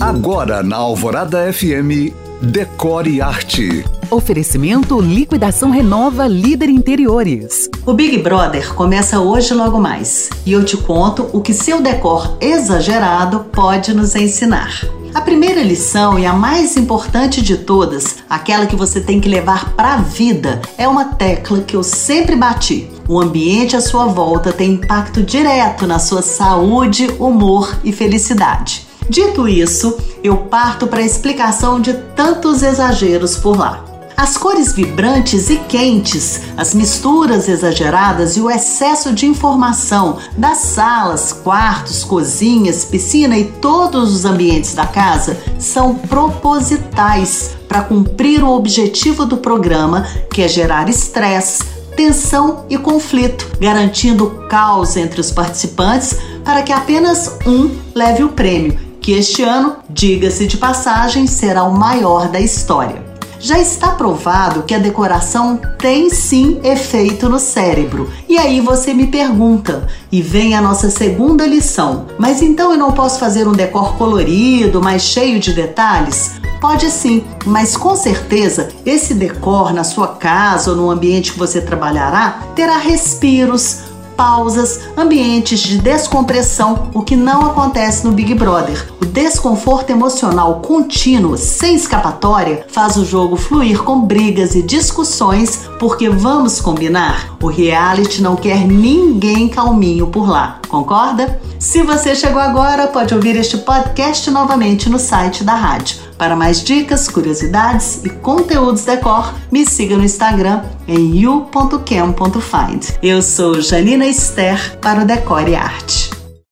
Agora na Alvorada FM, Decore Arte. Oferecimento Liquidação Renova Líder Interiores. O Big Brother começa hoje logo mais e eu te conto o que seu decor exagerado pode nos ensinar. A primeira lição e a mais importante de todas, aquela que você tem que levar para a vida, é uma tecla que eu sempre bati. O ambiente à sua volta tem impacto direto na sua saúde, humor e felicidade. Dito isso, eu parto para a explicação de tantos exageros por lá. As cores vibrantes e quentes, as misturas exageradas e o excesso de informação das salas, quartos, cozinhas, piscina e todos os ambientes da casa são propositais para cumprir o objetivo do programa, que é gerar estresse, tensão e conflito, garantindo caos entre os participantes para que apenas um leve o prêmio, que este ano, diga-se de passagem, será o maior da história. Já está provado que a decoração tem sim efeito no cérebro. E aí você me pergunta, e vem a nossa segunda lição: mas então eu não posso fazer um decor colorido, mais cheio de detalhes? Pode sim, mas com certeza esse decor na sua casa ou no ambiente que você trabalhará terá respiros, pausas, ambientes de descompressão, o que não acontece no Big Brother. O desconforto emocional contínuo, sem escapatória, faz o jogo fluir com brigas e discussões, porque vamos combinar, o reality não quer ninguém calminho por lá. Concorda? Se você chegou agora, pode ouvir este podcast novamente no site da rádio. Para mais dicas, curiosidades e conteúdos decor, me siga no Instagram em you.cam.find. Eu sou Janina Esther para o Decore Arte.